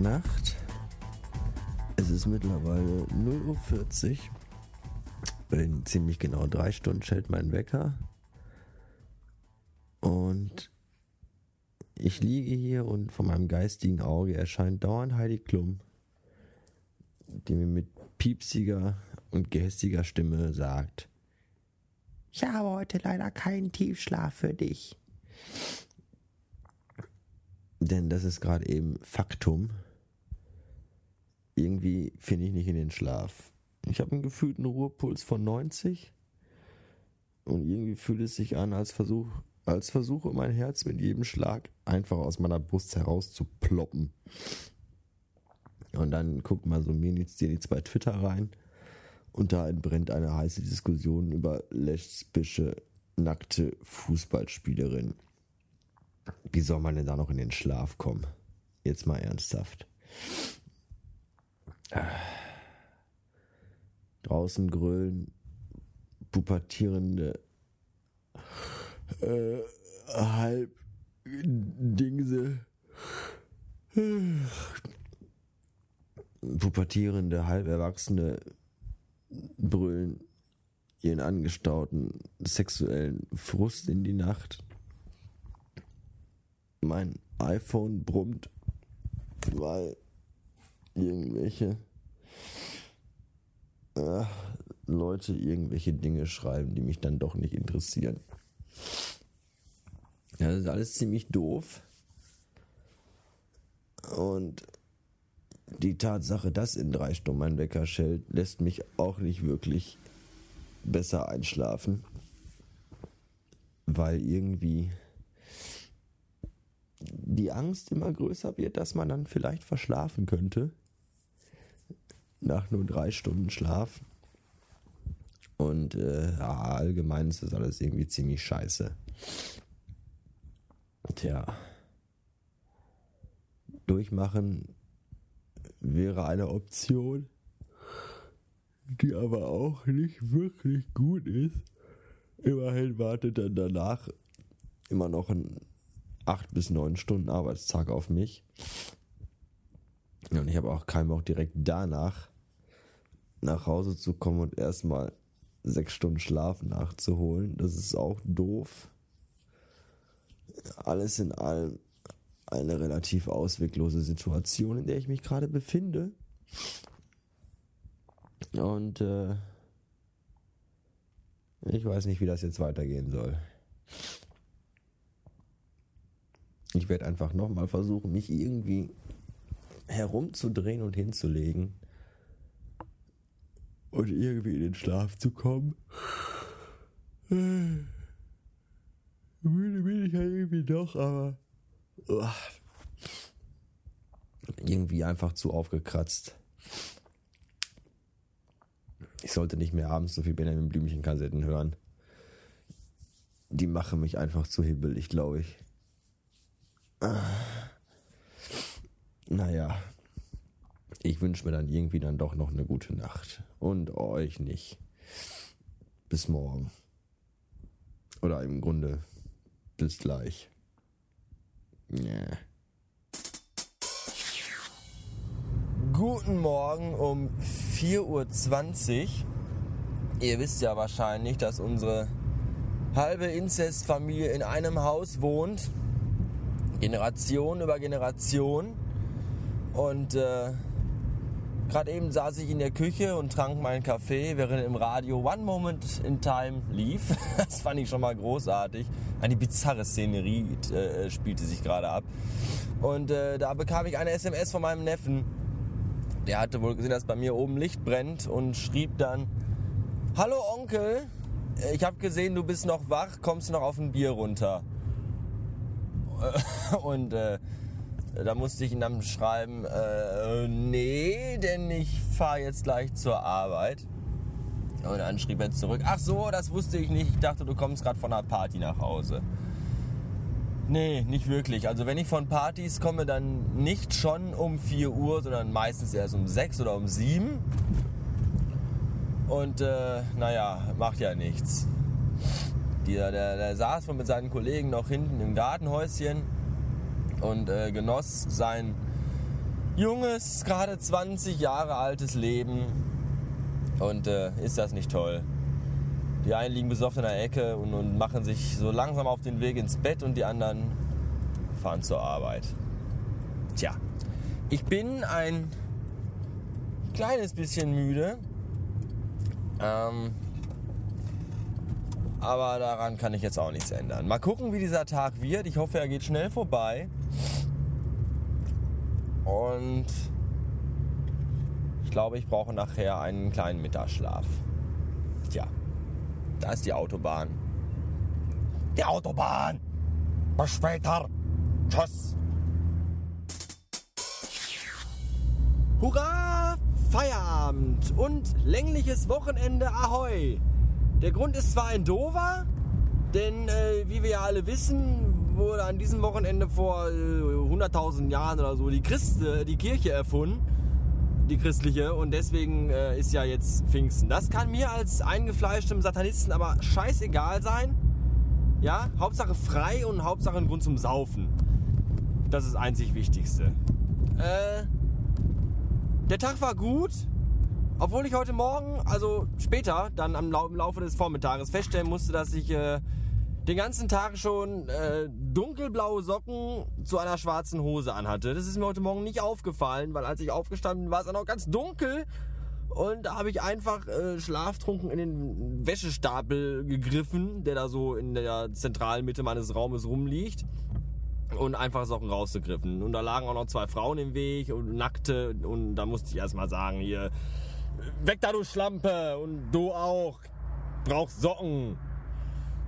Nacht. Es ist mittlerweile 0.40 Uhr. In ziemlich genau drei Stunden schellt mein Wecker. Und ich liege hier und vor meinem geistigen Auge erscheint dauernd Heidi Klum, die mir mit piepsiger und gehässiger Stimme sagt, ich habe heute leider keinen Tiefschlaf für dich. Denn das ist gerade eben Faktum. Irgendwie finde ich nicht in den Schlaf. Ich habe einen gefühlten Ruhepuls von 90 und irgendwie fühlt es sich an, als, Versuch, als versuche mein Herz mit jedem Schlag einfach aus meiner Brust heraus zu ploppen. Und dann guckt mal so Minizdienst bei Twitter rein und da entbrennt eine heiße Diskussion über lesbische, nackte Fußballspielerin. Wie soll man denn da noch in den Schlaf kommen? Jetzt mal ernsthaft. Draußen grölen pubertierende äh, Halbdingse. Pubertierende, halberwachsene brüllen ihren angestauten sexuellen Frust in die Nacht. Mein iPhone brummt, weil irgendwelche äh, Leute irgendwelche Dinge schreiben, die mich dann doch nicht interessieren. Ja, das ist alles ziemlich doof. Und die Tatsache, dass in drei Stunden mein Wecker schellt, lässt mich auch nicht wirklich besser einschlafen. Weil irgendwie die Angst immer größer wird, dass man dann vielleicht verschlafen könnte. Nach nur drei Stunden Schlaf. Und äh, ja, allgemein ist das alles irgendwie ziemlich scheiße. Tja. Durchmachen wäre eine Option, die aber auch nicht wirklich gut ist. Immerhin wartet dann danach immer noch ein 8 bis 9 Stunden Arbeitstag auf mich. Ich habe auch keinen Bock direkt danach nach Hause zu kommen und erstmal sechs Stunden Schlaf nachzuholen. Das ist auch doof. Alles in allem eine relativ ausweglose Situation, in der ich mich gerade befinde. Und äh, ich weiß nicht, wie das jetzt weitergehen soll. Ich werde einfach nochmal versuchen, mich irgendwie herumzudrehen und hinzulegen. Und irgendwie in den Schlaf zu kommen. Müde bin ich ja irgendwie doch, aber irgendwie einfach zu aufgekratzt. Ich sollte nicht mehr abends so viel Benjamin Blümchen-Kassetten hören. Die machen mich einfach zu hibbelig, glaube ich. Naja, ich wünsche mir dann irgendwie dann doch noch eine gute Nacht. Und euch nicht. Bis morgen. Oder im Grunde bis gleich. Yeah. Guten Morgen um 4.20 Uhr. Ihr wisst ja wahrscheinlich, dass unsere halbe Inzestfamilie in einem Haus wohnt. Generation über Generation. Und äh, gerade eben saß ich in der Küche und trank meinen Kaffee, während im Radio One Moment in Time lief. Das fand ich schon mal großartig eine bizarre Szenerie äh, spielte sich gerade ab. Und äh, da bekam ich eine SMS von meinem Neffen. Der hatte wohl gesehen, dass bei mir oben Licht brennt und schrieb dann: Hallo Onkel, ich habe gesehen, du bist noch wach, kommst noch auf ein Bier runter? Und äh, da musste ich ihn dann schreiben: äh, Nee, denn ich fahre jetzt gleich zur Arbeit. Und dann schrieb er zurück, ach so, das wusste ich nicht. Ich dachte, du kommst gerade von einer Party nach Hause. Nee, nicht wirklich. Also wenn ich von Partys komme, dann nicht schon um 4 Uhr, sondern meistens erst um 6 oder um 7. Und äh, naja, macht ja nichts. Der, der, der saß mit seinen Kollegen noch hinten im Gartenhäuschen und äh, genoss sein junges, gerade 20 Jahre altes Leben. Und äh, ist das nicht toll? Die einen liegen besoffen in der Ecke und, und machen sich so langsam auf den Weg ins Bett und die anderen fahren zur Arbeit. Tja, ich bin ein kleines bisschen müde. Ähm, aber daran kann ich jetzt auch nichts ändern. Mal gucken, wie dieser Tag wird. Ich hoffe, er geht schnell vorbei. Und ich glaube, ich brauche nachher einen kleinen Mittagsschlaf. Tja, da ist die Autobahn. Die Autobahn! Bis später! Tschüss! Hurra! Feierabend und längliches Wochenende Ahoi! Der Grund ist zwar ein Dover, denn äh, wie wir ja alle wissen, wurde an diesem Wochenende vor äh, 100.000 Jahren oder so die, Christ, äh, die Kirche erfunden, die christliche, und deswegen äh, ist ja jetzt Pfingsten. Das kann mir als eingefleischtem Satanisten aber scheißegal sein. Ja, Hauptsache frei und Hauptsache ein Grund zum Saufen. Das ist einzig Wichtigste. Äh, der Tag war gut, obwohl ich heute Morgen, also später, dann am Laufe des Vormittages feststellen musste, dass ich äh, den ganzen Tag schon äh, dunkelblaue Socken zu einer schwarzen Hose anhatte. Das ist mir heute Morgen nicht aufgefallen, weil als ich aufgestanden bin, war es dann auch ganz dunkel. Und da habe ich einfach äh, schlaftrunken in den Wäschestapel gegriffen, der da so in der zentralen Mitte meines Raumes rumliegt. Und einfach Socken rausgegriffen. Und da lagen auch noch zwei Frauen im Weg und nackte. Und da musste ich erstmal sagen, hier, weg da du Schlampe und du auch, brauchst Socken.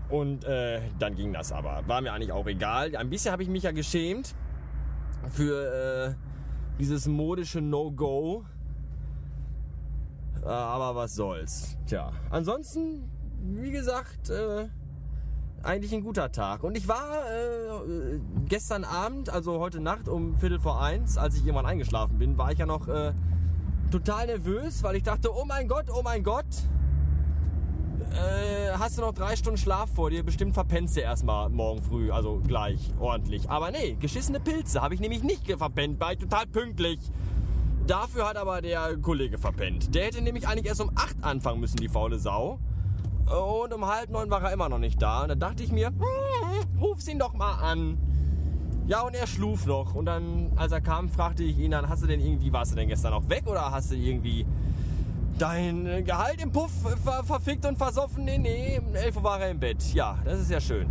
Und äh, dann ging das aber. War mir eigentlich auch egal. Ein bisschen habe ich mich ja geschämt für äh, dieses modische No-Go. Äh, aber was soll's. Tja, ansonsten, wie gesagt, äh, eigentlich ein guter Tag. Und ich war äh, gestern Abend, also heute Nacht um Viertel vor eins, als ich irgendwann eingeschlafen bin, war ich ja noch äh, total nervös, weil ich dachte, oh mein Gott, oh mein Gott, äh, hast du noch drei Stunden Schlaf vor dir, bestimmt verpennst du erstmal morgen früh, also gleich, ordentlich. Aber nee, geschissene Pilze habe ich nämlich nicht verpennt, war ich total pünktlich. Dafür hat aber der Kollege verpennt. Der hätte nämlich eigentlich erst um 8 anfangen müssen, die faule Sau. Und um halb neun war er immer noch nicht da. Und da dachte ich mir, hm, ruf's ihn doch mal an. Ja, und er schluf noch. Und dann, als er kam, fragte ich ihn dann, hast du denn irgendwie, warst du denn gestern noch weg oder hast du irgendwie dein Gehalt im Puff ver verfickt und versoffen? Nee, nee, um 11 Uhr war er im Bett. Ja, das ist ja schön.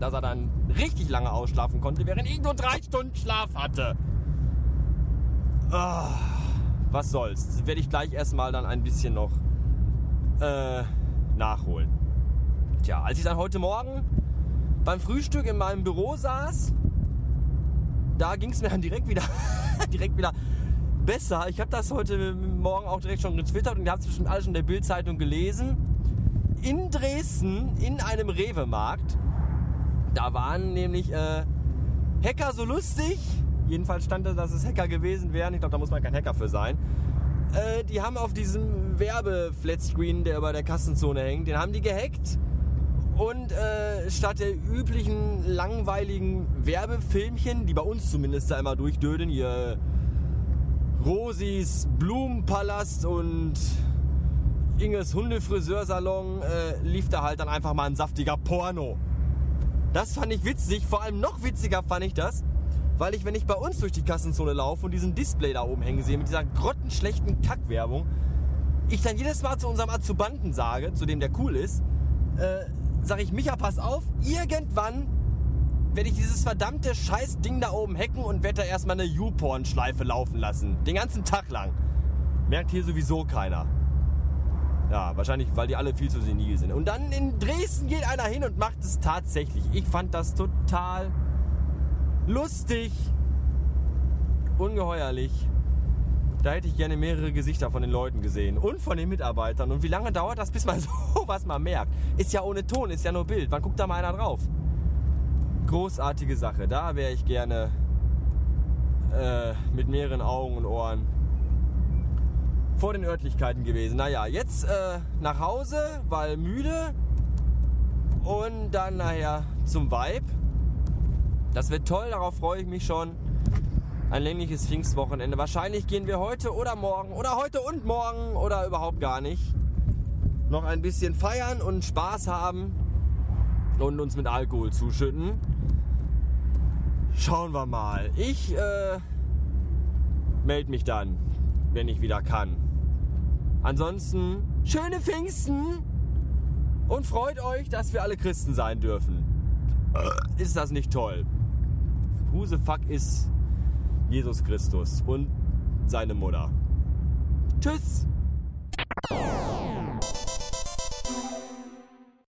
Dass er dann richtig lange ausschlafen konnte, während ich nur drei Stunden Schlaf hatte. Oh, was soll's. Werde ich gleich erstmal dann ein bisschen noch äh, nachholen. Tja, als ich dann heute Morgen beim Frühstück in meinem Büro saß, da ging es mir dann direkt wieder, direkt wieder besser. Ich habe das heute Morgen auch direkt schon getwittert und ihr habt es bestimmt alles schon in der Bildzeitung gelesen. In Dresden, in einem Rewe-Markt, da waren nämlich äh, Hacker so lustig. Jedenfalls stand da, dass es Hacker gewesen wären. Ich glaube, da muss man kein Hacker für sein. Äh, die haben auf diesem Werbe-Flatscreen, der über der Kassenzone hängt, den haben die gehackt und äh, statt der üblichen langweiligen Werbefilmchen, die bei uns zumindest da immer durchdödeln, hier Rosis Blumenpalast und Inges Hundefriseursalon, äh, lief da halt dann einfach mal ein saftiger Porno. Das fand ich witzig, vor allem noch witziger fand ich das, weil ich, wenn ich bei uns durch die Kassenzone laufe und diesen Display da oben hängen sehe mit dieser grottenschlechten Kackwerbung, ich dann jedes Mal zu unserem Azubanten sage, zu dem der cool ist, äh, sage ich, Micha, pass auf, irgendwann werde ich dieses verdammte Scheiß-Ding da oben hacken und werde da erstmal eine YouPorn-Schleife laufen lassen. Den ganzen Tag lang. Merkt hier sowieso keiner. Ja, wahrscheinlich, weil die alle viel zu senil sind. Und dann in Dresden geht einer hin und macht es tatsächlich. Ich fand das total lustig. Ungeheuerlich. Da hätte ich gerne mehrere Gesichter von den Leuten gesehen und von den Mitarbeitern. Und wie lange dauert das, bis man sowas mal merkt? Ist ja ohne Ton, ist ja nur Bild. Wann guckt da mal einer drauf? Großartige Sache. Da wäre ich gerne äh, mit mehreren Augen und Ohren vor den Örtlichkeiten gewesen. Naja, jetzt äh, nach Hause, weil müde. Und dann nachher zum Vibe. Das wird toll, darauf freue ich mich schon. Ein längliches Pfingstwochenende. Wahrscheinlich gehen wir heute oder morgen oder heute und morgen oder überhaupt gar nicht noch ein bisschen feiern und Spaß haben und uns mit Alkohol zuschütten. Schauen wir mal. Ich äh, melde mich dann, wenn ich wieder kann. Ansonsten schöne Pfingsten und freut euch, dass wir alle Christen sein dürfen. Ist das nicht toll? Husefuck ist Jesus Christus und seine Mutter. Tschüss!